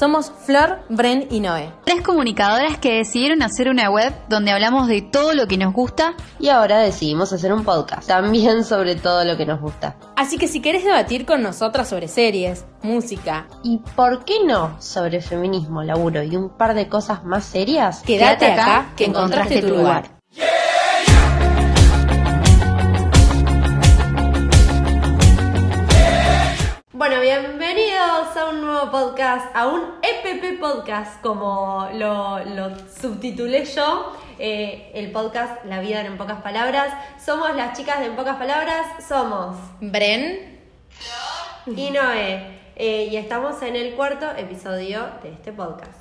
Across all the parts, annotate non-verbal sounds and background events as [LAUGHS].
Somos Flor, Bren y Noé. Tres comunicadoras que decidieron hacer una web donde hablamos de todo lo que nos gusta y ahora decidimos hacer un podcast también sobre todo lo que nos gusta. Así que si querés debatir con nosotras sobre series, música y por qué no sobre feminismo, laburo y un par de cosas más serias, quédate, acá, que encontraste, tu lugar. Bueno, bienvenidos a un nuevo podcast, a un EPP podcast, como lo, subtitulé yo, eh, el podcast La vida en pocas palabras. Somos las chicas de En pocas palabras, somos Bren y Noé. Eh, y estamos en el cuarto episodio de este podcast.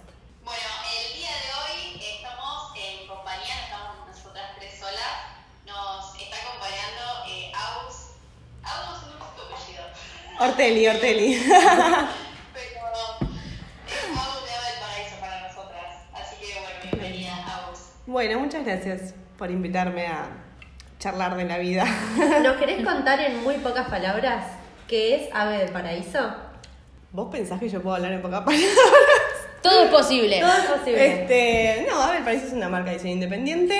Orteli, Orteli. Pero es algo del paraíso para nosotras. Así que bueno, bienvenida a vos. Bueno, muchas gracias por invitarme a charlar de la vida. [LAUGHS] ¿Nos querés [LAUGHS] contar en muy pocas palabras qué es Ave del Paraíso? ¿Vos pensás que yo puedo hablar en pocas palabras? [LAUGHS] Todo es posible. Todo es posible. Este, no, Ave del Paraíso es una marca de diseño independiente.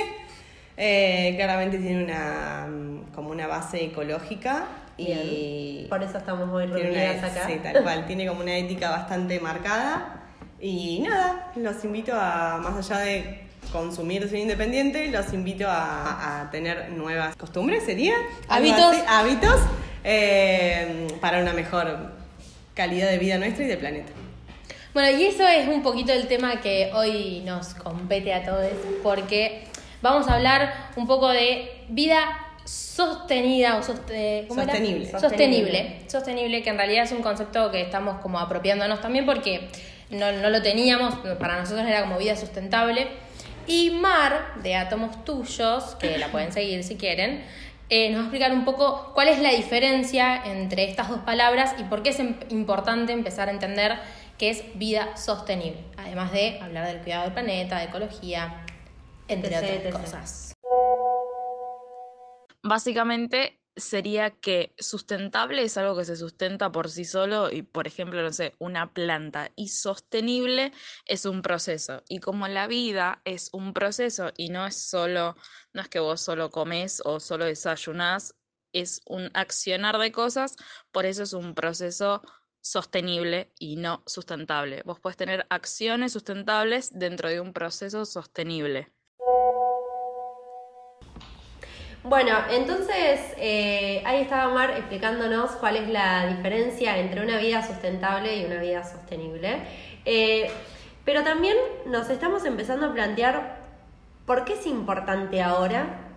Eh, claramente tiene una como una base ecológica y por eso estamos muy reunidas acá. Sí, tal cual. Tiene como una ética bastante marcada. Y nada, los invito a, más allá de consumir ser independiente, los invito a, tener nuevas costumbres, ¿sería? Hábitos. hábitos eh, para una mejor calidad de vida nuestra y del planeta. Bueno, y eso es un poquito el tema que hoy nos compete a todos, porque vamos a hablar un poco de vida sostenida o sostenible. sostenible. Sostenible, que en realidad es un concepto que estamos como apropiándonos también porque no, lo teníamos, para nosotros era como vida sustentable. Y Mar, de Átomos Tuyos, que la pueden seguir si quieren, eh, nos va a explicar un poco cuál es la diferencia entre estas dos palabras y por qué es importante empezar a entender qué es vida sostenible, además de hablar del cuidado del planeta, de ecología, entre otras cosas. Básicamente sería que sustentable es algo que se sustenta por sí solo y, por ejemplo, no sé, una planta. Y sostenible es un proceso. Y como la vida es un proceso y no es solo, no es que vos solo comes o solo desayunás, es un accionar de cosas, por eso es un proceso sostenible y no sustentable. Vos puedes tener acciones sustentables dentro de un proceso sostenible. Bueno, entonces eh, ahí estaba Mar explicándonos cuál es la diferencia entre una vida sustentable y una vida sostenible. Eh, pero también nos estamos empezando a plantear por qué es importante ahora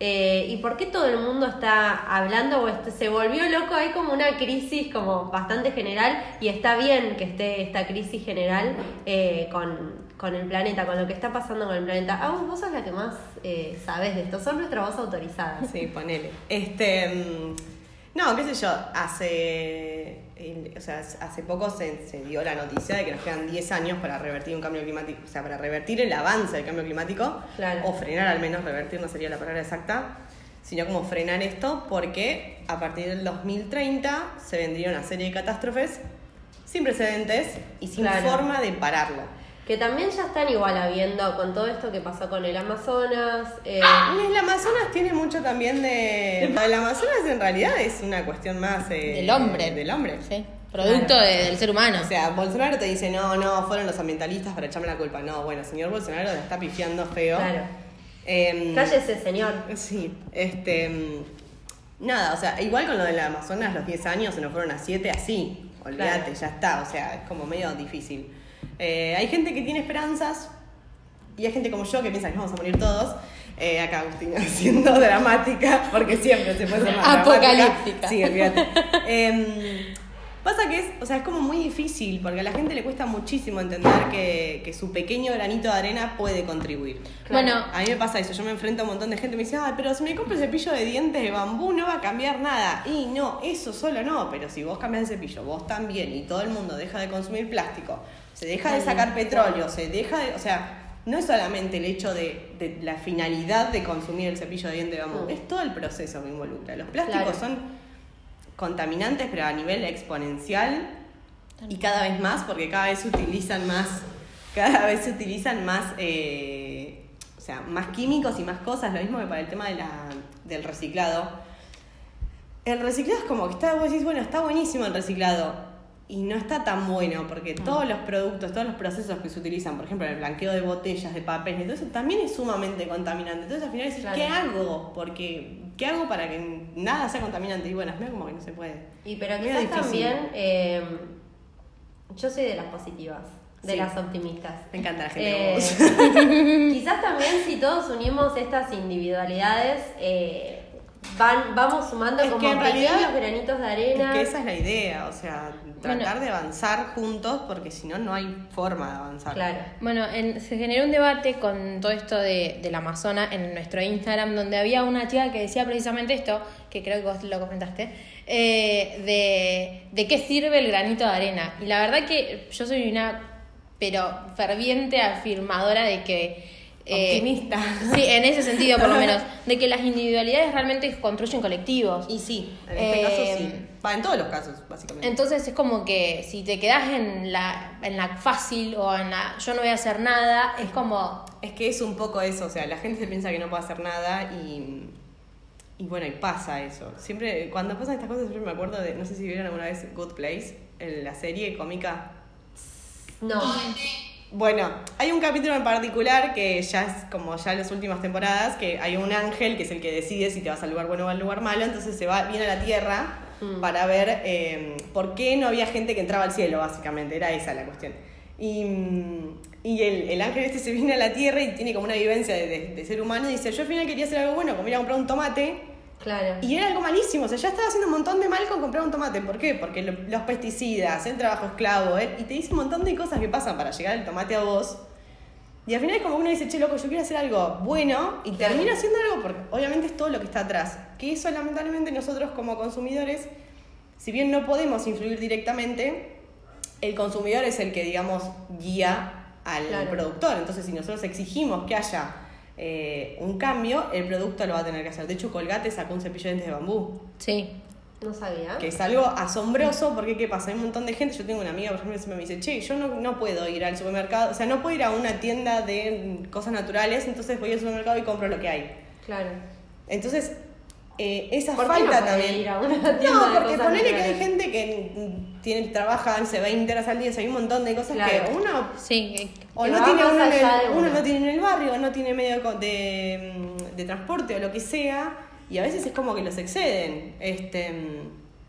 eh, y por qué todo el mundo está hablando o este, se volvió loco. Hay como una crisis como bastante general y está bien que esté esta crisis general con con el planeta, con lo que está pasando con el planeta. Ah, vos sos la que más eh, sabes de esto, son nuestra voz autorizada. Sí, ponele. Este, mm, no, qué sé yo, hace, o sea, hace poco se, se, dio la noticia de que nos quedan 10 años para revertir un cambio climático, o sea, para revertir el avance del cambio climático, o frenar al menos, revertir no sería la palabra exacta, sino como frenar esto, porque a partir del 2030 se vendría una serie de catástrofes sin precedentes y sin forma de pararlo que también ya están igual habiendo con todo esto que pasó con el Amazonas. Eh... El Amazonas tiene mucho también de... El Amazonas en realidad es una cuestión más... Eh, del hombre. Del hombre. Sí. Producto del ser humano. O sea, Bolsonaro te dice, no, no, fueron los ambientalistas para echarme la culpa. No, bueno, señor Bolsonaro le está pifiando feo. Claro. Eh, Cállese, señor. Sí, este... Nada, o sea, igual con lo del Amazonas, los 10 años se nos fueron a 7, así. Olvídate, ya está. O sea, es como medio difícil. Eh, hay gente que tiene esperanzas y hay gente como yo que piensa que vamos a morir todos. Eh, acá Agustina [LAUGHS] siendo dramática, porque siempre se puede ser más Apocalíptica. Sí, olvídate. [LAUGHS] Em, pasa que es, o sea, es como muy difícil, porque a la gente le cuesta muchísimo entender que, que su pequeño granito de arena puede contribuir. Bueno, a mí me pasa eso, yo me enfrento a un montón de gente que me dice, ah, pero si me compro el cepillo de dientes de bambú no va a cambiar nada. Y no, eso solo no, pero si vos cambias el cepillo, vos también, y todo el mundo deja de consumir plástico, se deja de sacar petróleo, se deja de, o sea, no es solamente el hecho de, la finalidad de consumir el cepillo de diente de bambú, mm. es todo el proceso que involucra. Los plásticos son contaminantes, pero a nivel exponencial y cada vez más, porque cada vez se utilizan más, cada vez se utilizan más, eh, o sea, más químicos y más cosas, lo mismo que para el tema de la, del reciclado. El reciclado es como que está, vos decís, bueno, está buenísimo el reciclado. Y no está tan bueno, porque todos los productos, todos los procesos que se utilizan, por ejemplo, el blanqueo de botellas, de papel, y todo eso también es sumamente contaminante. Entonces al final decís, Claro. ¿qué hago? Porque, ¿qué hago para que nada sea contaminante? Y bueno, es medio como que no se puede. Y pero quizás difícil. también, eh, yo soy de las positivas, de Sí. las optimistas. Me encanta la gente como Eh, vos. [LAUGHS] quizás también si todos unimos estas individualidades, eh, van, vamos sumando Es como que en pequeños realidad- granitos de Es arena. que esa es la idea, o sea, tratar Bueno. de avanzar juntos porque si no, no hay forma de avanzar. Claro. Bueno, en- se generó un debate con todo esto de, del Amazonas en nuestro Instagram, donde había una chica que decía precisamente esto, que creo que vos lo comentaste, eh, de, de qué sirve el granito de arena. Y la verdad que yo soy una, pero ferviente afirmadora de que... eh, Optimista. Sí, en ese sentido por lo menos, [LAUGHS] de que las individualidades realmente construyen colectivos. Y sí, en este Eh, caso sí. Va, en todos los casos, básicamente. Entonces es como que si te quedas en la, en la fácil o en la yo no voy a hacer nada, es como Es que es un poco eso, o sea, la gente se piensa que no puede hacer nada y, y bueno, y pasa eso. Siempre, cuando pasan estas cosas, siempre me acuerdo de, no sé si vieron alguna vez Good Place, en la serie cómica. No. Bueno, hay un capítulo en particular que ya es como ya en las últimas temporadas, que hay un ángel que es el que decide si te vas al lugar bueno o al lugar malo, entonces se va, viene a la tierra Mm. para ver eh, por qué no había gente que entraba al cielo, básicamente, era esa la cuestión. Y, mm, y el, el ángel este se viene a la tierra y tiene como una vivencia de, de- de ser humano y dice, yo al final quería hacer algo bueno, como ir a comprar un tomate, Claro. y era algo malísimo, o sea, ya estaba haciendo un montón de mal con comprar un tomate. ¿Por qué? Porque lo- los pesticidas, el trabajo esclavo, ¿eh? y te dice un montón de cosas que pasan para llegar el tomate a vos. Y al final es como uno dice, che, loco, yo quiero hacer algo bueno y termina haciendo algo porque obviamente es todo lo que está atrás. Que eso lamentablemente nosotros como consumidores, si bien no podemos influir directamente, el consumidor es el que, digamos, guía al Claro. productor. Entonces, si nosotros exigimos que haya eh, un cambio, el producto lo va a tener que hacer. De hecho, Colgate sacó un cepillo de dientes de bambú, sí. No sabía. que es algo asombroso porque, ¿qué pasa? Hay un montón de gente, yo tengo una amiga, por ejemplo, que siempre me dice, che, yo no, no puedo ir al supermercado, o sea, no puedo ir a una tienda de cosas naturales, entonces voy al supermercado y compro lo que hay. Claro. Entonces, eh, esa ¿Por qué falta no también. ir a una tienda no, porque ponele que hay gente que tiene, trabaja, hace 20 horas al día, o sea, hay un montón de cosas Claro. que uno Sí, eh, o Que no tiene uno, en el, uno uno. no tiene en el barrio, no tiene medio de, de transporte o lo que sea, y a veces es como que los exceden. Este,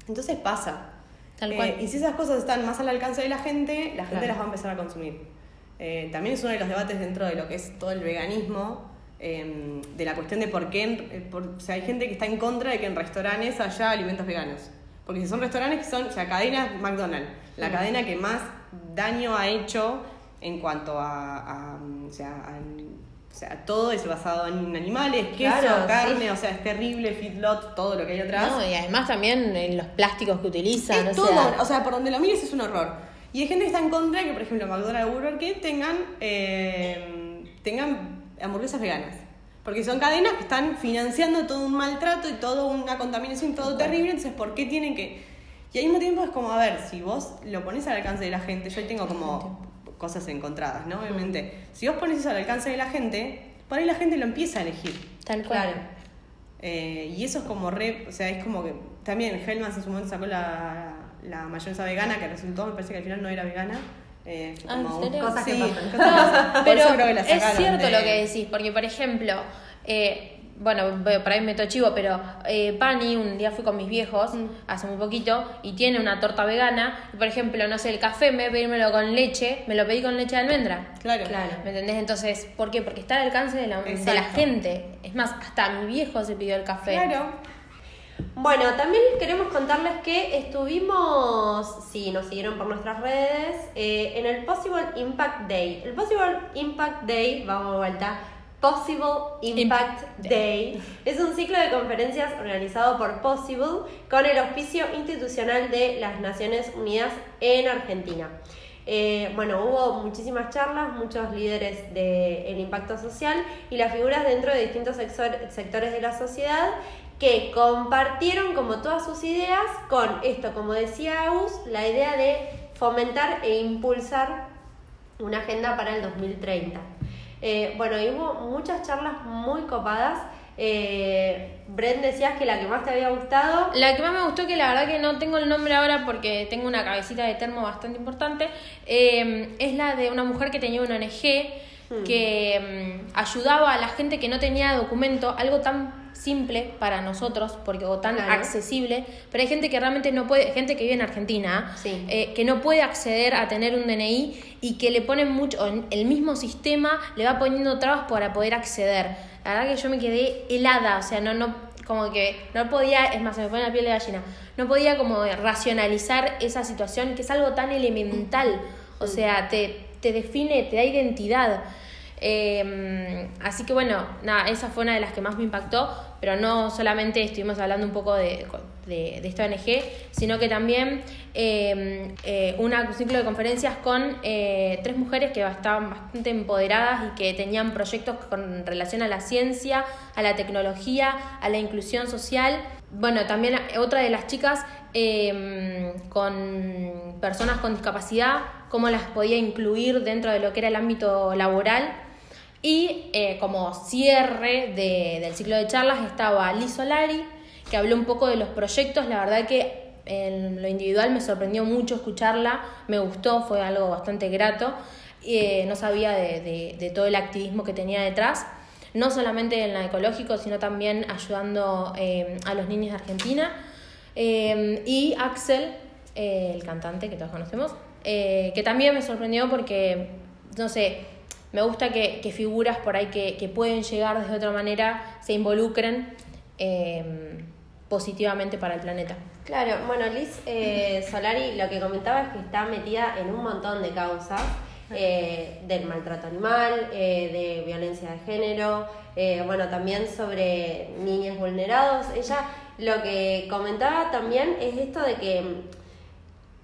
entonces pasa. Tal Eh, cual. y si esas cosas están más al alcance de la gente, la gente Claro. las va a empezar a consumir. Eh, también es uno de los debates dentro de lo que es todo el veganismo, eh, de la cuestión de por qué, en- eh, por- o sea, hay gente que está en contra de que en restaurantes haya alimentos veganos. Porque si son restaurantes que son, o sea, cadenas McDonald's, la cadena que más daño ha hecho en cuanto a, a, o sea, a- o sea, todo es basado en animales, queso, Claro, carne, sí. o sea, es terrible, feedlot, todo lo que hay atrás. No, y además también en los plásticos que utilizan, Es o todo, sea, o sea, por donde lo mires es un horror. Y hay gente que está en contra de que, por ejemplo, McDonald's o Burger King tengan, eh, tengan hamburguesas veganas. Porque son cadenas que están financiando todo un maltrato y toda una contaminación, todo terrible. Entonces, ¿por qué tienen que...? Y al mismo tiempo es como, a ver, si vos lo pones al alcance de la gente, yo ahí tengo como cosas encontradas, ¿no? Obviamente. Si vos pones eso al alcance de la gente, por ahí la gente lo empieza a elegir. tal cual. Claro. Eh, y eso es como re, o sea, es como que también Hellmann's en su momento sacó la, la mayonesa vegana que resultó, me parece que al final no era vegana. Eh, Ah. Cosas que sí, pasan. cosas que pasan. Por Pero eso creo que la es cierto de- lo que decís, porque por ejemplo, eh, bueno, por ahí me meto chivo, pero eh, Pani, un día fui con mis viejos, Mm. hace muy poquito, y tiene una torta vegana, y por ejemplo, no sé, el café, de pedírmelo con leche, me lo pedí con leche de almendra. Claro. Claro. ¿Me entendés? Entonces, ¿por qué? Porque está al alcance de la, de la gente. Es más, hasta mi viejo se pidió el café. Claro. Bueno, también queremos contarles que estuvimos, si nos siguieron por nuestras redes, eh, en el Possible Impact Day. El Possible Impact Day, vamos de vuelta, Possible Impact Impact Day, es un ciclo de conferencias organizado por Possible con el auspicio institucional de las Naciones Unidas en Argentina. Eh, bueno, hubo muchísimas charlas, muchos líderes del impacto social y las figuras dentro de distintos sectores de la sociedad que compartieron como todas sus ideas con esto, como decía Agus, la idea de fomentar e impulsar una agenda para el 2030. Eh, bueno, y hubo muchas charlas muy copadas. Eh, Bren, decías que la que más te había gustado. La que más me gustó, que la verdad que no tengo el nombre ahora porque tengo una cabecita de termo bastante importante, eh, es la de una mujer que tenía una ONG que mm, ayudaba a la gente que no tenía documento, algo tan simple para nosotros, porque o tan Claro. accesible, pero hay gente que realmente no puede, gente que vive en Argentina, Sí. eh, que no puede acceder a tener un DNI y que le ponen mucho, el mismo sistema le va poniendo trabas para poder acceder. La verdad que yo me quedé helada, o sea, no, no, como que no podía, es más, se me pone la piel de gallina, no podía como racionalizar esa situación que es algo tan elemental, o sea, te, te define, te da identidad. Eh, así que bueno, nada, esa fue una de las que más me impactó, pero no solamente estuvimos hablando un poco de, de, de esta ONG, sino que también eh, eh, un ciclo de conferencias con eh, tres mujeres que estaban bastante empoderadas y que tenían proyectos con relación a la ciencia, a la tecnología, a la inclusión social. Bueno, también otra de las chicas eh, con personas con discapacidad, cómo las podía incluir dentro de lo que era el ámbito laboral. Y eh, como cierre de- del ciclo de charlas estaba Liz Solari, que habló un poco de los proyectos. La verdad que en lo individual me sorprendió mucho escucharla, me gustó, fue algo bastante grato. Eh, no sabía de, de- todo el activismo que tenía detrás, no solamente en la ecológico, sino también ayudando eh, a los niños de Argentina. Eh, y Axel, el cantante que todos conocemos, que también me sorprendió porque, no sé, me gusta que, que figuras por ahí que, que pueden llegar desde otra manera se involucren eh, positivamente para el planeta. Claro, bueno, Liz eh, Solari lo que comentaba es que está metida en un montón de causas. eh, del maltrato animal, eh, de violencia de género, bueno, también sobre niños vulnerados. Ella lo que comentaba también es esto de que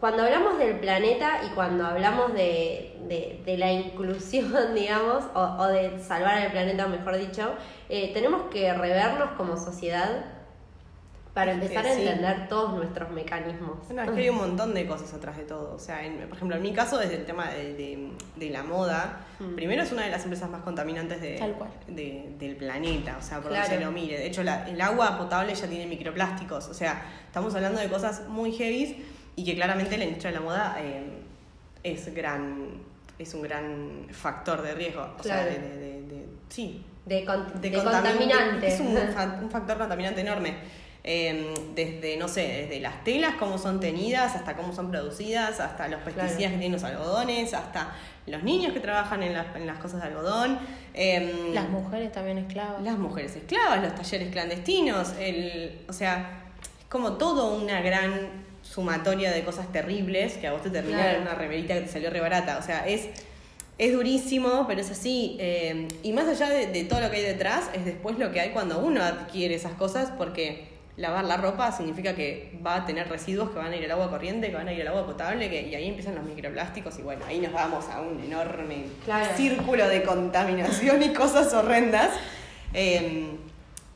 cuando hablamos del planeta y cuando hablamos de, de- de la inclusión, [LAUGHS] digamos, o, o de salvar al planeta, mejor dicho, eh, tenemos que revernos como sociedad para empezar a sí. entender todos nuestros mecanismos. No, es que hay un montón de cosas atrás de todo. O sea, en- por ejemplo, en mi caso, desde el tema de, de- de la moda, primero es una de las empresas más contaminantes de, Tal cual. de- del planeta, o sea, por Claro. donde se lo mire. De hecho, la- el agua potable ya tiene microplásticos. O sea, estamos hablando de cosas muy heavy y que claramente la industria de la moda eh, es gran es un gran factor de riesgo. O sea, de, de- de- de- sí, De, con- de contamin- contaminante. Es un, [LAUGHS] un factor contaminante enorme. Eh, desde, no sé, desde las telas, cómo son tenidas, hasta cómo son producidas, hasta los pesticidas Claro. que tienen los algodones, hasta los niños que trabajan en, las- en las cosas de algodón. eh, Las mujeres también esclavas. las mujeres esclavas, los talleres clandestinos, el, o sea, es como todo una gran sumatoria de cosas terribles que a vos te termina Claro. en una remerita que te salió re barata. O sea, es, es durísimo, pero es así. eh, y más allá de, de todo lo que hay detrás, es después lo que hay cuando uno adquiere esas cosas, porque lavar la ropa significa que va a tener residuos que van a ir al agua corriente, que van a ir al agua potable, que, y ahí empiezan los microplásticos, y bueno, ahí nos vamos a un enorme Claro. círculo de contaminación y cosas horrendas. Eh,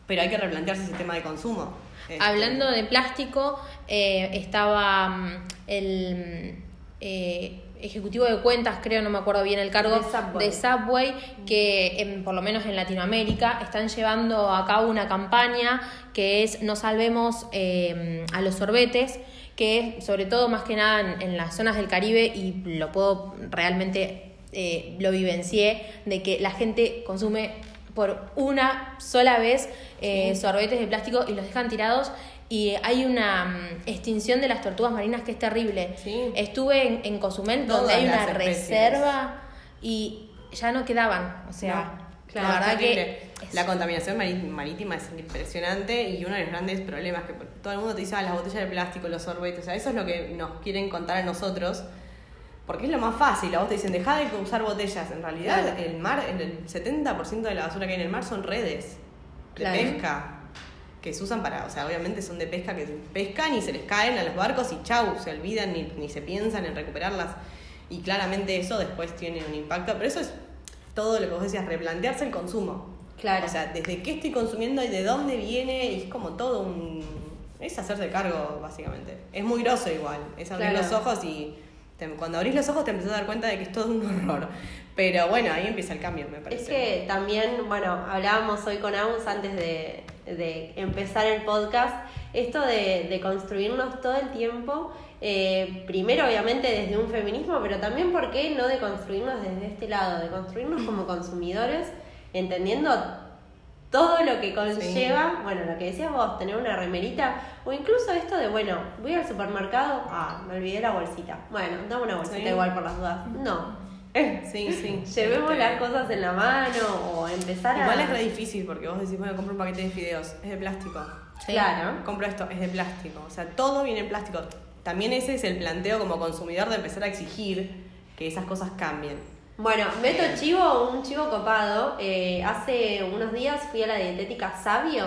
pero hay que replantearse ese tema de consumo. Este, Hablando de plástico, eh, estaba mm, el eh, ejecutivo de cuentas, creo, no me acuerdo bien el cargo, De Subway. de Subway, que en- por lo menos en Latinoamérica están llevando a cabo una campaña que es No salvemos eh, a los sorbetes, que es sobre todo más que nada en, en las zonas del Caribe y lo puedo realmente, eh, lo vivencié, de que la gente consume por una sola vez eh, sorbetes de plástico y los dejan tirados y hay una mm, extinción de las tortugas marinas que es terrible. Sí. Estuve en, en Cozumel Todas donde hay una especies. reserva y ya no quedaban, o sea, No, claro, la verdad que es- La contaminación marítima es impresionante y uno de los grandes problemas que todo el mundo te dice, ah, las botellas de plástico, los sorbetes, o sea, eso es lo que nos quieren contar a nosotros, porque es lo más fácil, a vos te dicen, deja de usar botellas, en realidad Claro. el mar, el- el 70% de la basura que hay en el mar son redes de Claro. pesca, que se usan para, o sea, obviamente son de pesca que pescan y se les caen a los barcos y chau, se olvidan ni, ni se piensan en recuperarlas. Y claramente eso después tiene un impacto, pero eso es todo lo que vos decías, replantearse el consumo. Claro. O sea, desde qué estoy consumiendo y de dónde viene, y es como todo un... Es hacerse cargo, básicamente. Es muy grosso igual, es abrir Claro. los ojos y, cuando abrís los ojos te empezás a dar cuenta de que es todo un horror. Pero bueno, ahí empieza el cambio, me parece. Es que también, bueno, hablábamos hoy con Agus antes de, de empezar el podcast, esto de, de construirnos todo el tiempo, eh, primero obviamente desde un feminismo, pero también, ¿por qué no de construirnos desde este lado? De construirnos como consumidores, entendiendo todo lo que conlleva, bueno, lo que decías vos, tener una remerita, o incluso esto de, bueno, voy al supermercado, ah, me olvidé la bolsita. Bueno, dame una bolsita Sí. igual por las dudas. No, Sí, sí. [LAUGHS] llevemos Este, las cosas en la mano o empezar a... Igual es re difícil porque vos decís, bueno, compro un paquete de fideos, es de plástico. Claro. Compro esto, es de plástico. O sea, todo viene en plástico. También ese es el planteo como consumidor de empezar a exigir que esas cosas cambien. Bueno, meto chivo, un chivo copado. Eh, hace unos días fui a la dietética Sabio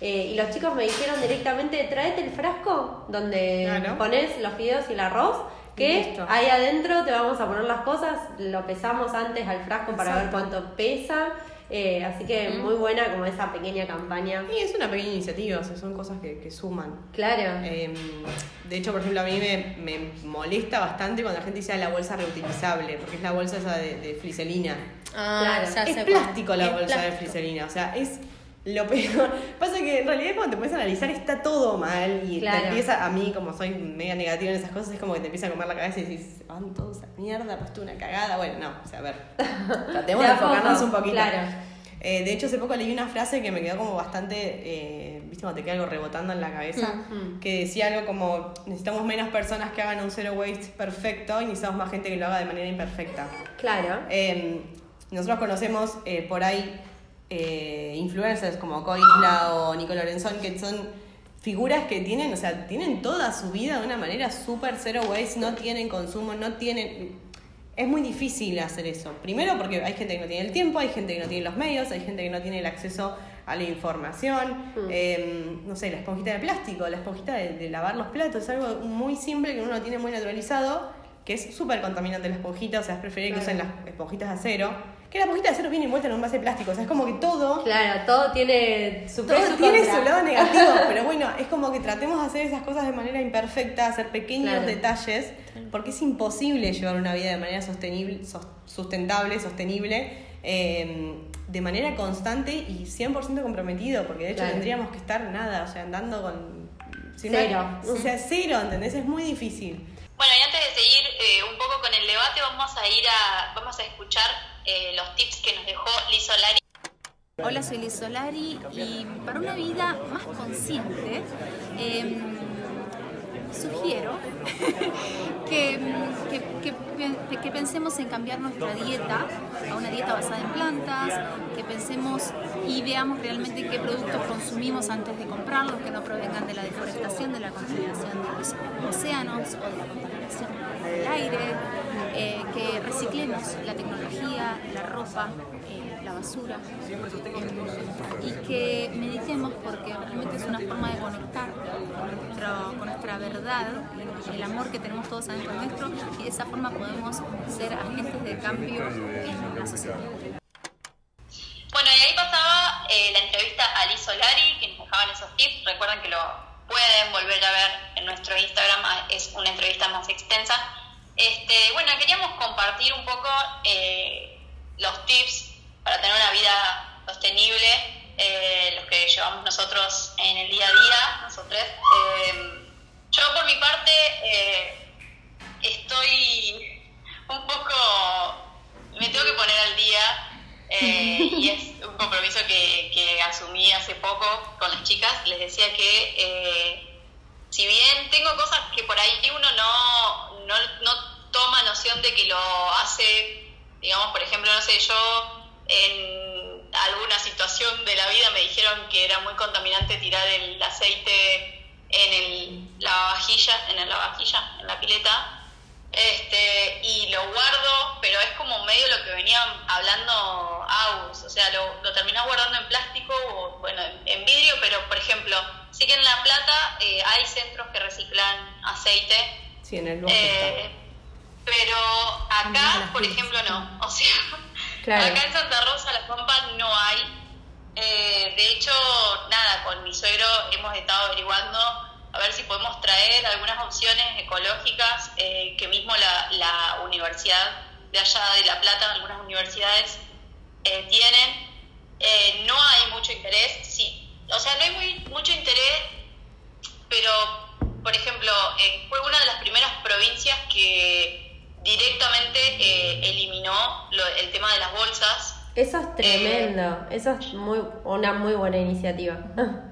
eh, y los chicos me dijeron directamente, tráete el frasco donde Claro. pones los fideos y el arroz, que listo. ahí adentro te vamos a poner las cosas, lo pesamos antes al frasco para ver cuánto pesa. Eh, así que muy buena como esa pequeña campaña. Y es una pequeña iniciativa, o sea, son cosas que, que suman. Claro. Eh, de hecho, por ejemplo, a mí me, me molesta bastante cuando la gente dice "Ah, la bolsa reutilizable, porque es la bolsa esa de, de friselina. Ah, Claro. es cuál. plástico la Es bolsa de friselina, o sea, es lo peor. [LAUGHS] Pasa que en realidad cuando te puedes analizar está todo mal y Claro. te empieza, a mí como soy mega negativa en esas cosas, es como que te empieza a comer la cabeza y dices, van todos a mierda, pues tú una cagada. Bueno, no, o sea, a ver, [LAUGHS] tratemos De enfocarnos un poquito. claro. Eh, de hecho, hace poco leí una frase que me quedó como bastante, eh, viste, cuando te queda algo rebotando en la cabeza, Mm. que decía algo como, necesitamos menos personas que hagan un zero waste perfecto y necesitamos más gente que lo haga de manera imperfecta. Claro. Eh, nosotros conocemos eh, por ahí eh, influencers como Coisla o Nico Lorenzón, que son figuras que tienen, o sea, tienen toda su vida de una manera súper zero waste, no tienen consumo, no tienen... Es muy difícil hacer eso. Primero porque hay gente que no tiene el tiempo, hay gente que no tiene los medios, hay gente que no tiene el acceso a la información. Mm. Eh, no sé, la esponjita de plástico, la esponjita de, de lavar los platos, es algo muy simple que uno lo tiene muy naturalizado, que es súper contaminante la esponjita, o sea, es preferible que usen las esponjitas de acero. Que la esponjita de acero viene envuelta en un base de plástico, o sea, es como que todo Claro, todo tiene su todo su tiene contra. su lado negativo, [LAUGHS] pero bueno, es como que tratemos de hacer esas cosas de manera imperfecta, hacer pequeños Claro. detalles, porque es imposible llevar una vida de manera sostenible, sos- sustentable, sostenible, eh, de manera constante y 100% comprometido, porque de hecho Claro. tendríamos que estar nada, o sea, andando con... sin Cero. una- o sea, cero, ¿entendés? Es muy difícil. Bueno, y antes de seguir eh, un poco con el debate, vamos a ir a, vamos a escuchar eh, los tips que nos dejó Liz Solari. Hola, soy Liz Solari y para una vida más consciente em, sugiero [LAUGHS] que, que- que pe- que pensemos en cambiar nuestra dieta a una dieta basada en plantas, que pensemos y veamos realmente qué productos consumimos antes de comprarlos, que no provengan de la deforestación, de la contaminación de los océanos o de la contaminación del aire, eh, que reciclemos la tecnología, la ropa, eh, la basura em, y que meditemos porque realmente es una forma de conectar con, nuestro- con nuestra verdad, el amor que tenemos todos adentro nuestro y de esa forma podemos ser agentes de cambio en la sociedad. Bueno, y ahí pasaba eh, la entrevista a Liz Solari, que nos dejaban esos tips. Recuerden que lo pueden volver a ver en nuestro Instagram, ah, es una entrevista más extensa. Este, bueno, queríamos compartir un poco eh, los tips para tener una vida sostenible, eh, los que llevamos nosotros en el día a día, nosotros. Eh, yo por mi parte eh, estoy un poco, me tengo que poner al día y es un compromiso que, asumí hace poco con las chicas. Les decía que si bien tengo cosas que por ahí uno no, no, no toma noción de que lo hace, digamos, por ejemplo, no sé, yo en alguna situación de la vida me dijeron que era muy contaminante tirar el aceite en el lavavajilla, en el lavavajilla, en la pileta, este, y lo guardo, pero es como medio lo que venía hablando Aus, o sea, lo, lo terminás guardando en plástico o, bueno, en, vidrio, pero por ejemplo, sí que en La Plata eh, hay centros que reciclan aceite, Sí, en el eh, pero acá, por ejemplo, no, o sea, Claro. acá en Santa Rosa, La Pampa, no hay. Eh, de hecho, nada, con mi suegro hemos estado averiguando a ver si podemos traer algunas opciones ecológicas eh, que mismo la, la universidad de allá de La Plata, algunas universidades eh, tienen. Eh, no hay mucho interés, sí, o sea, no hay muy, mucho interés, pero, por ejemplo, eh, fue una de las primeras provincias que directamente eh, eliminó lo- el tema de las bolsas. Eso es tremendo, eso es muy, una muy buena iniciativa. [LAUGHS]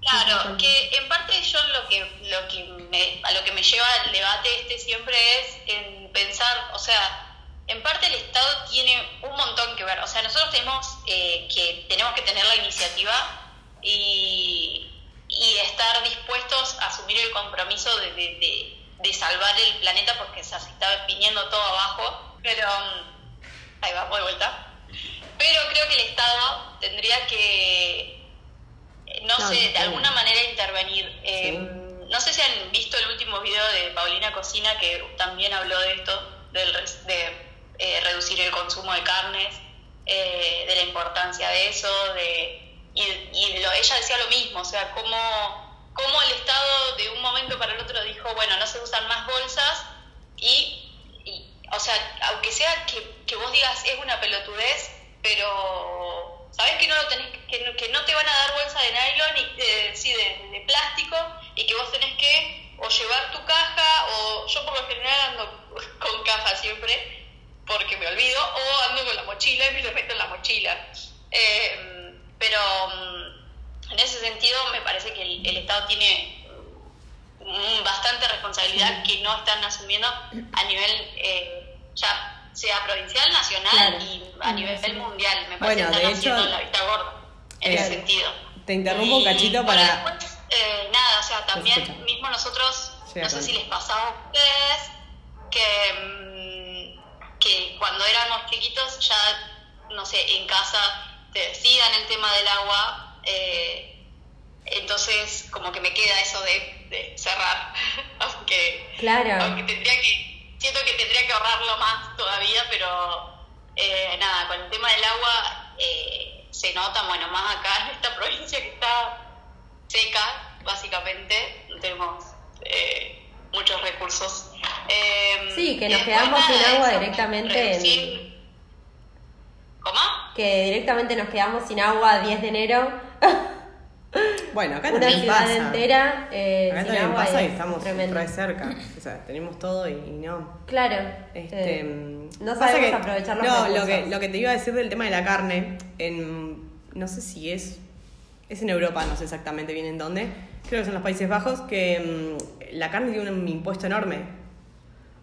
Claro, que en parte yo lo que, lo que me, a lo que me lleva el debate este siempre es en pensar, o sea, en parte el Estado tiene un montón que ver, o sea, nosotros tenemos eh, que tenemos que tener la iniciativa y, y estar dispuestos a asumir el compromiso de, de, de- de salvar el planeta porque se está viniendo todo abajo, pero mm, ahí vamos de vuelta. Pero creo que el Estado tendría que no, No, sé, de alguna manera intervenir. Eh, No sé si han visto el último video de Paulina Cocina que también habló de esto, del de eh, reducir el consumo de carnes, eh, de la importancia de eso, de y, y lo- ella decía lo mismo, o sea, cómo, cómo el Estado de un momento para el otro dijo, bueno, no se usan más bolsas y, o sea, aunque sea que, que vos digas es una pelotudez, pero sabes que no lo tenés que, no- que no te van a dar bolsa de nylon y eh, sí, de, de plástico y que vos tenés que o llevar tu caja o yo por lo general ando [LAUGHS] con caja siempre porque me olvido o ando con la mochila y me lo meto en la mochila. Eh, pero mm, en ese sentido me parece que el, el Estado tiene bastante responsabilidad que no están asumiendo a nivel eh, ya sea provincial, nacional Claro. y a nivel mundial. Me parece Bueno, que de están haciendo hecho, la vista gorda en eh, ese sentido. Te interrumpo un cachito bueno, para... después, eh, nada, o sea, también mismo nosotros, Sí, no sé si les pasaba a ustedes, que, mm, que cuando éramos chiquitos ya, no sé, en casa te decían el tema del agua, eh, entonces como que me queda eso de, de cerrar, [LAUGHS] aunque, Claro. aunque tendría que, siento que tendría que ahorrarlo más todavía, pero eh, nada, con el tema del agua eh, se nota, bueno, más acá en esta [LAUGHS] provincia que está seca, básicamente, no tenemos eh, muchos recursos. Eh, Sí, que nos quedamos sin agua eso, directamente en- ¿Cómo? que directamente nos quedamos sin agua 10 de enero, Bueno, acá una también ciudad pasa. entera eh, Acá sin también agua pasa y es estamos tremendo. re cerca. [CLEARS THROAT] O sea, tenemos todo y, y no. Claro, Este, eh, no pasa sabemos que- aprovechar los No, recursos. lo que, lo que te iba a decir del tema de la carne, en, no sé si es, es en Europa, no sé exactamente bien en dónde, creo que son los Países Bajos, que mm, la carne tiene un impuesto enorme.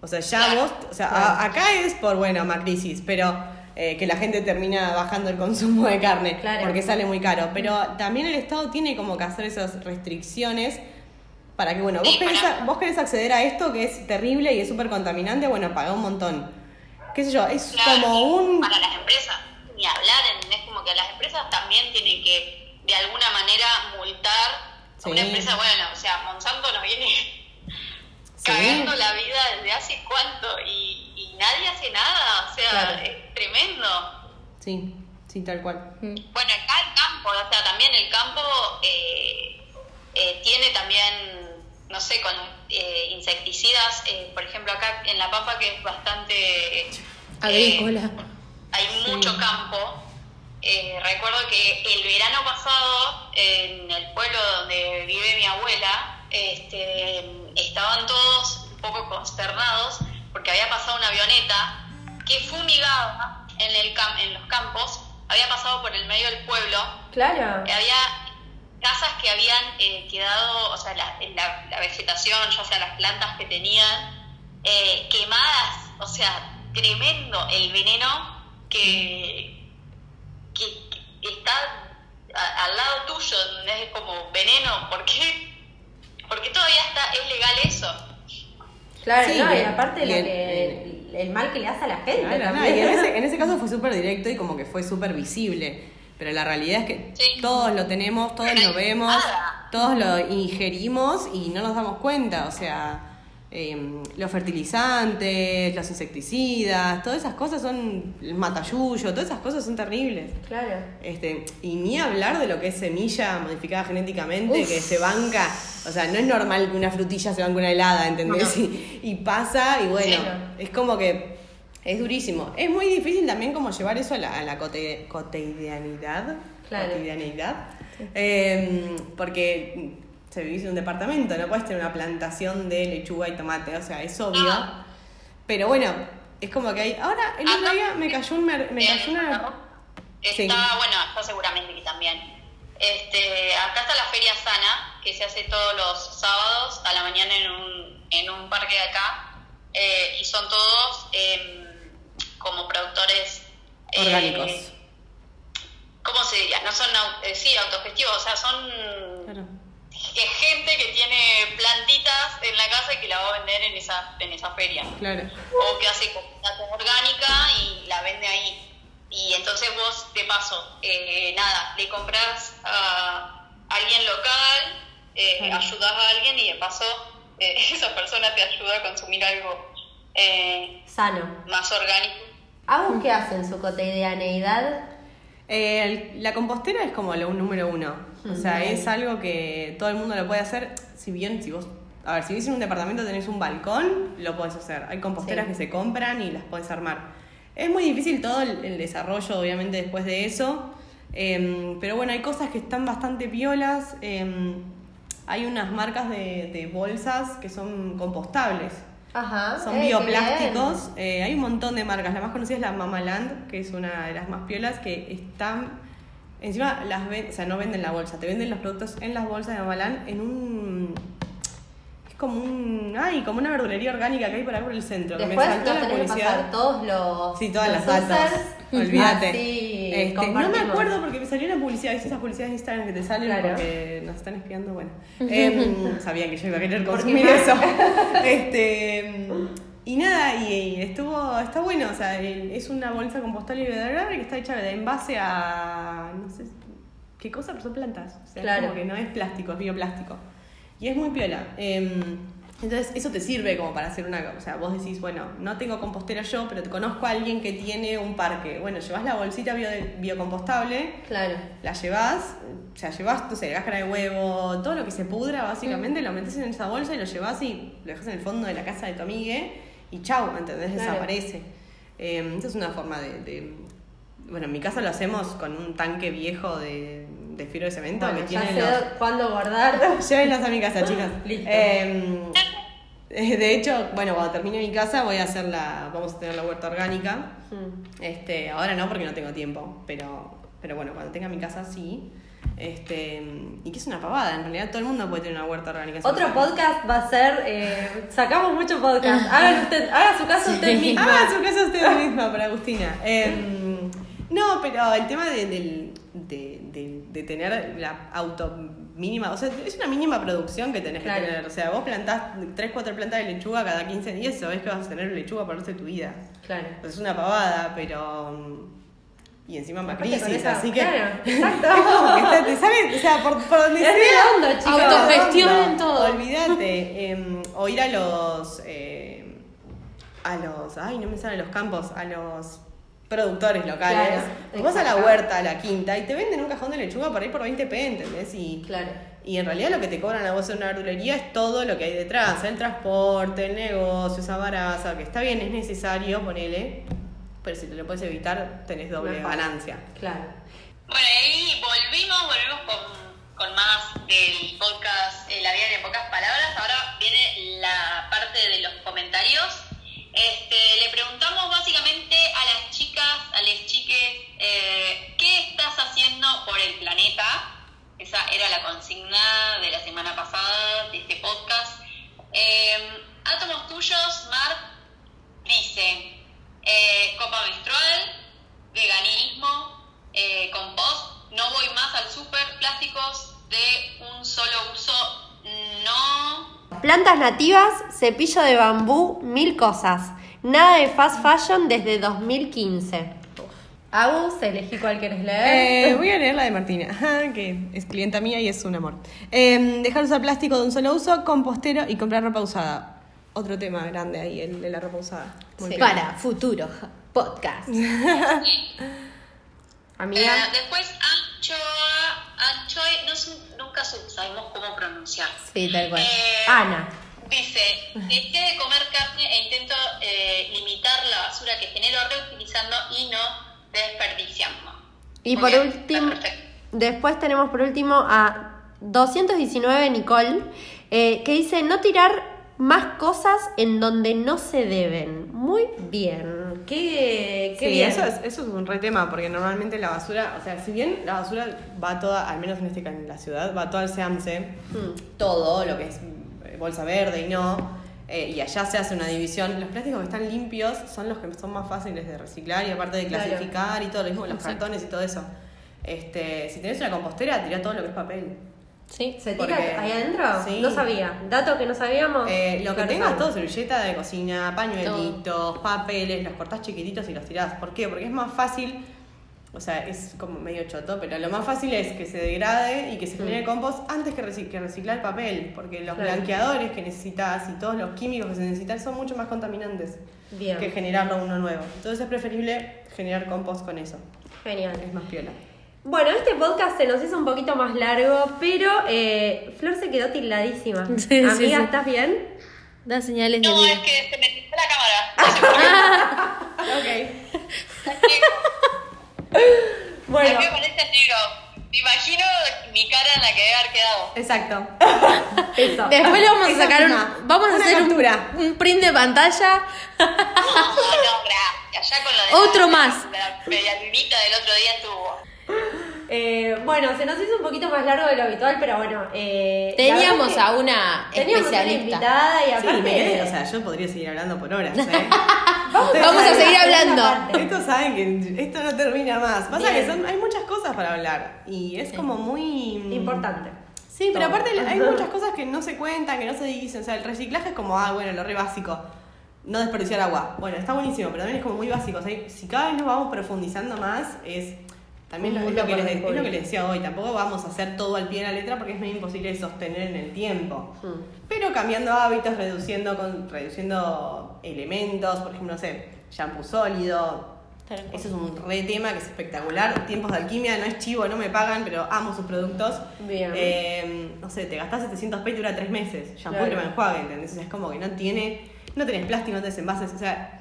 O sea, ya vos, o sea, a- acá es por, bueno, Macrisis, pero eh, que la gente termina bajando el consumo de carne Claro. porque sale muy caro. Pero también el Estado tiene como que hacer esas restricciones para que, bueno, vos Sí, querés, para- vos querés acceder a esto que es terrible y es súper contaminante, bueno, paga un montón. ¿Qué sé yo? Es Claro, como un... Para las empresas, ni hablar, es como que las empresas también tienen que, de alguna manera, multar a una Sí. empresa, bueno, o sea, Monsanto nos viene Sí. cagando la vida desde hace cuánto y, y nadie hace nada, o sea, Claro. es. Sí, sí, tal cual. Mm. Bueno, acá el campo, o sea, también el campo eh, eh, tiene también, no sé, con eh, insecticidas, eh, por ejemplo, acá en La Pampa, que es bastante... eh, Agrícola. hay mucho campo. Eh, recuerdo que el verano pasado, en el pueblo donde vive mi abuela, este, estaban todos un poco consternados porque había pasado una avioneta que fumigaba en, el cam- en los campos, había pasado por el medio del pueblo Claro. había casas que habían eh, quedado, o sea, la, la- la vegetación, ya sea las plantas que tenían, eh, quemadas, o sea, tremendo el veneno que, que, que está a- al lado tuyo, ¿entendés? es como veneno, ¿por qué? Porque todavía está, es legal eso. Claro, Sí, no, y bien, aparte lo que, el mal que le hace a la gente Claro, no, también. y en ese, [LAUGHS] en ese caso fue súper directo y como que fue súper visible. Pero la realidad es que Sí. todos lo tenemos, todos lo vemos, todos lo ingerimos y no nos damos cuenta. O sea, eh, los fertilizantes, los insecticidas, todas esas cosas son el matayuyo, todas esas cosas son terribles. Claro. Este, y ni hablar de lo que es semilla modificada genéticamente, que se banca, o sea, no es normal que una frutilla se banque una helada, ¿entendés? Y, [LAUGHS] y pasa, y bueno, Sí, es como que es durísimo. Es muy difícil también como llevar eso a la, a la cote- cotidianidad. Claro. Cotidianidad. Eh, porque se vivís en un departamento, no puedes tener una plantación de lechuga y tomate, o sea, es obvio. Ah. Pero bueno, es como que hay. Ahora, el otro día me cayó, un mer- me cayó una. Está, Sí. bueno, está seguramente que también. Este, acá está la Feria Sana, que se hace todos los sábados a la mañana en un, en un parque de acá. eh, y son todos em, como productores eh, Orgánicos. ¿Cómo se diría? No son, eh, sí, autogestivos, o sea, son Claro. Eh, gente que tiene plantitas en la casa y que la va a vender en esa, en esa feria Claro. o que hace comida orgánica y la vende ahí. Y entonces vos, de paso, eh, nada, le compras a alguien local, eh, Claro. ayudas a alguien y de paso eh, [LAUGHS] esa persona te ayuda a consumir algo eh, Sano. más orgánico. ¿Agus qué hace en su cotidianeidad? Eh, la compostera es como lo número uno. O sea, es algo que todo el mundo lo puede hacer. Si bien, si vos. A ver, si vivís en un departamento tenés un balcón, lo podés hacer. Hay composteras Sí. que se compran y las podés armar. Es muy difícil todo el, el desarrollo, obviamente, después de eso. Em, pero bueno, hay cosas que están bastante piolas. Em, hay unas marcas de, de bolsas que son compostables. Ajá. Son eh, bioplásticos. eh, hay un montón de marcas. La más conocida es la Mamaland, que es una de las más piolas, que están. Encima las ven, o sea, no venden la bolsa, te venden los productos en las bolsas de Mamaland en un. Es como un. Ay, como una verdulería orgánica que hay por ahí por el centro. que bien. me Después saltó la que publicidad. todos los, Sí, todas los las users. [LAUGHS] Olvídate. Así Este, no me acuerdo porque me salió una publicidad, ¿viste esas publicidades de Instagram que te salen Claro. porque nos están espiando? Bueno, [LAUGHS] Em, sabían que yo iba a querer consumir eso. [LAUGHS] este, em, y nada, y, y estuvo, está bueno, o sea, es una bolsa compostable y biodegradable que está hecha de en base a, no sé qué cosa, pero son plantas. O sea, Claro. como que no es plástico, es bioplástico. Y es muy piola. Em, entonces, eso te sirve como para hacer una. O sea, vos decís, bueno, no tengo compostera yo, pero te conozco a alguien que tiene un parque. Bueno, llevas la bolsita bio- biocompostable, Claro. la llevas, o sea, llevas, no sé, cáscara de huevo, todo lo que se pudra, básicamente, lo metes en esa bolsa y lo llevas y lo dejas en el fondo de la casa de tu amigue y chau, ¿entendés? Claro. Desaparece. Em, esa es una forma de, de- Bueno, en mi casa lo hacemos con un tanque viejo de, de fibra de cemento Bueno, que ya tiene sé los. cuándo guardar. [LAUGHS] Llévenlas a mi casa, [LAUGHS] chicas. Listo. Eh, [LAUGHS] eh, de hecho, bueno, cuando termine mi casa voy a hacer la, vamos a tener la huerta orgánica. Mm. Este, ahora no porque no tengo tiempo, pero, pero bueno, cuando tenga mi casa sí. Este, y que es una pavada, en realidad todo el mundo puede tener una huerta orgánica. Otro podcast va a ser. eh, sacamos mucho podcast. Hagan usted, haga su caso usted [LAUGHS] mismo. Ah, su casa usted misma para Agustina. Em, no, pero el tema de, del- de, de- de tener la auto mínima, o sea, es una mínima producción que tenés Claro. que tener. O sea, vos plantás 3, 4 plantas de lechuga cada 15 días, sabés que vas a tener lechuga por el resto de tu vida. Claro. Pues es una pavada, pero. Y encima esa- así que. claro, [LAUGHS] exacto. Es como que está- te sale, o sea, por, por donde Es sea. redondo, chicos. Autogestionen todo. Olvídate. em, o ir a los. eh, a los. Ay, no me salen los campos. A los productores locales. Claro, Vas a la huerta, a la quinta, y te venden un cajón de lechuga por ahí por 20 p, ¿entendés? Y, Claro. y en realidad lo que te cobran a vos en una verdulería es todo lo que hay detrás, el transporte, el negocio, esa baraza, que está bien, es necesario, ponele, pero si te lo puedes evitar, tenés doble ganancia. Claro. Bueno, y ahí volvimos, volvimos con, con más del podcast eh, La vida en pocas palabras. Ahora viene la parte de los comentarios. Este, le preguntamos básicamente a las chicas, a las chiques, eh, ¿qué estás haciendo por el planeta? Esa era la consigna de la semana pasada de este podcast. Eh, átomos tuyos, Mar, dice eh, copa menstrual, veganismo, eh, compost, no voy más al súper, plásticos de un solo uso, no. Plantas nativas, cepillo de bambú, mil cosas. Nada de fast fashion desde 2015. Agus, elegí cuál querés leer. Eh, [LAUGHS] voy a leer la de Martina, ajá, que es clienta mía y es un amor. Eh, dejar de usar plástico de un solo uso, compostero y comprar ropa usada. otro tema grande ahí, el de la ropa usada. Sí. Para futuro podcast. [LAUGHS] Amiga. Eh, después, anchoa, anchoy, no nunca sabemos cómo pronunciar. Sí, tal cual. Eh, Ana. Dice, dejé de comer carne e intento eh, limitar la basura que genero reutilizando y no desperdiciando. Y Muy por último, después tenemos por último a 219 Nicole, eh, que dice no tirar más cosas en donde no se deben. Muy bien. Qué, qué Sí, bien. eso es, eso es un re tema, porque normalmente la basura, o sea, si bien la basura va toda, al menos en este caso en la ciudad, va toda al SEAMSE, Mm. todo lo que es bolsa verde y no, eh, y allá se hace una división, los plásticos que están limpios son los que son más fáciles de reciclar y aparte de Claro. clasificar y todo, lo mismo con los cartones y todo eso. Este, si tenés una compostera, tirá todo lo que es papel. Sí. ¿Se tira Porque- ahí adentro? Sí. No sabía. Dato que no sabíamos. Eh, lo que tengas todo, servilleta de cocina, pañuelitos, papeles, los cortás chiquititos y los tirás. ¿Por qué? Porque es más fácil, o sea, es como medio choto, pero lo más fácil es que se degrade y que se genere compost antes que, reci- que reciclar el papel, porque los Claro. blanqueadores que necesitas y todos los químicos que se necesitan son mucho más contaminantes Bien. que generarlo uno nuevo. Entonces es preferible generar compost con eso, Genial. es más piola. Bueno, este podcast se nos hizo un poquito más largo, pero eh, Flor se quedó tildadísima. [LAUGHS] Sí, Amiga, sí. ¿estás bien? Da señales de No, es que se me tiró la cámara. [LAUGHS] Ok. Bueno, A mí me parece negro. Me imagino mi cara en la que debe haber quedado. Exacto. [LAUGHS] eso. Después le vamos a sacar un, misma. vamos a Una hacer un, captura. un print de pantalla. No, no, gracias. Ya con lo de Otro la, más. La media lunita del otro día estuvo. Eh, bueno, se nos hizo un poquito más largo de lo habitual, pero bueno. eh, Teníamos a una Teníamos una especialista. invitada y Sí, aparte. me quedé- o sea, yo podría seguir hablando por horas, ¿eh? [LAUGHS] vamos, a seguir hablando. Estos saben que esto no termina más. Pasa Bien. que son, hay muchas cosas para hablar y es como muy... Importante. Sí, pero Todo. aparte hay [LAUGHS] muchas cosas que no se cuentan, que no se dicen. O sea, el reciclaje es como, ah, bueno, lo re básico. No desperdiciar agua. Bueno, está buenísimo, pero también es como muy básico. O sea, si cada vez nos vamos profundizando más, es... También lo- es, lo que les, es lo que descubrir. les decía hoy, tampoco vamos a hacer todo al pie de la letra porque es medio imposible de sostener en el tiempo. Mm. Pero cambiando hábitos, reduciendo, con, reduciendo elementos, por ejemplo, no sé, shampoo sólido. Eso es un re tema que es espectacular. Tiempos de alquimia, no es chivo, no me pagan, pero amo sus productos. Bien. Eh, no sé, te gastás 700 pesos y dura 3 meses. Shampoo Claro. y crema enjuague, ¿entendés? O sea, es como que no tiene, no tenés plástico, no tenés envases. O sea,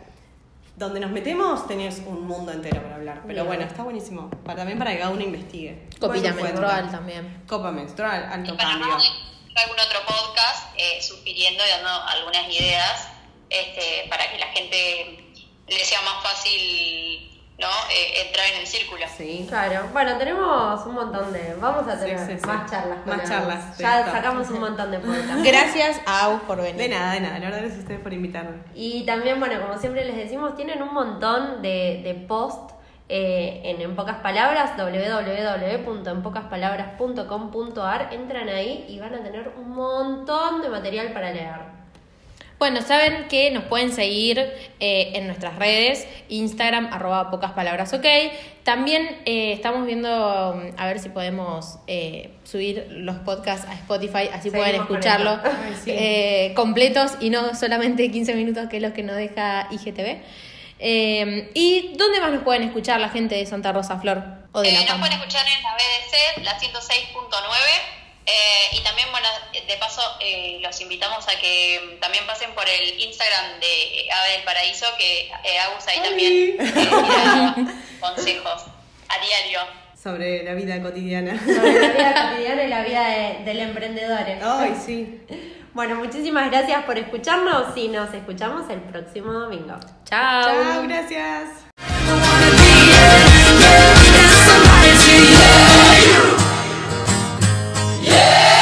donde nos metemos tenés un mundo entero para hablar. Pero Bien. bueno, está buenísimo. Para, también para que cada uno investigue. Copita menstrual también. Copa menstrual, alto Y para cambio. algún otro podcast eh, sugiriendo y dando algunas ideas este, para que la gente le sea más fácil ¿no? Eh, entrar en el círculo. Sí. Claro, bueno, tenemos un montón de. Vamos a tener sí, sí. más charlas. Más Agus. charlas, sí, Ya está. sacamos un montón de [LAUGHS] podcasts. Gracias a Aus por venir. De nada, de nada. La verdad es a ustedes por invitarme. Y también, bueno, como siempre les decimos, tienen un montón de, de post eh, en En Pocas Palabras, www.enpocaspalabras.com.ar. Entran ahí y van a tener un montón de material para leer. Bueno, saben que nos pueden seguir eh, en nuestras redes, Instagram, arroba pocas palabras ok. También eh, estamos viendo a ver si podemos eh, subir los podcasts a Spotify, así pueden Seguimos escucharlo. Ay, sí. eh, completos y no solamente 15 minutos, que es lo que nos deja IGTV. Eh, ¿Y dónde más nos pueden escuchar la gente de Santa Rosa Flor o de Eh, La nos pueden escuchar en la BDC, la 106.9. eh, y también, bueno, de paso, eh, los invitamos a que también pasen por el Instagram de Ave del Paraíso, que eh, Agus ahí también eh, [LAUGHS] consejos a diario. Sobre la vida cotidiana. Sobre la vida cotidiana y la vida de- del emprendedor. Ay, sí. Bueno, muchísimas gracias por escucharnos y nos escuchamos el próximo domingo. Chao. Chao, gracias. Yeah!